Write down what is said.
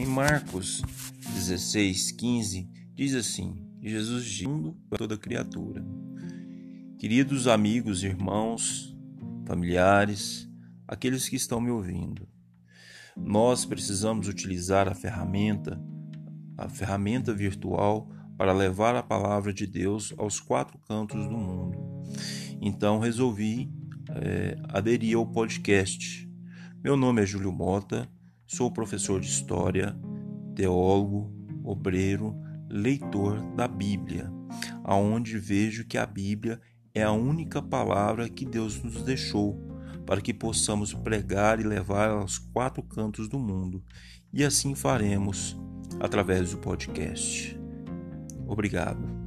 Em Marcos 16, 15, diz assim: Jesus diz a toda criatura. Queridos amigos, irmãos, familiares, aqueles que estão me ouvindo, nós precisamos utilizar a ferramenta, a ferramenta virtual para levar a palavra de Deus aos quatro cantos do mundo. Então resolvi é, aderir ao podcast. Meu nome é Júlio Mota Sou professor de história, teólogo, obreiro, leitor da Bíblia, aonde vejo que a Bíblia é a única palavra que Deus nos deixou para que possamos pregar e levar aos quatro cantos do mundo. E assim faremos através do podcast. Obrigado.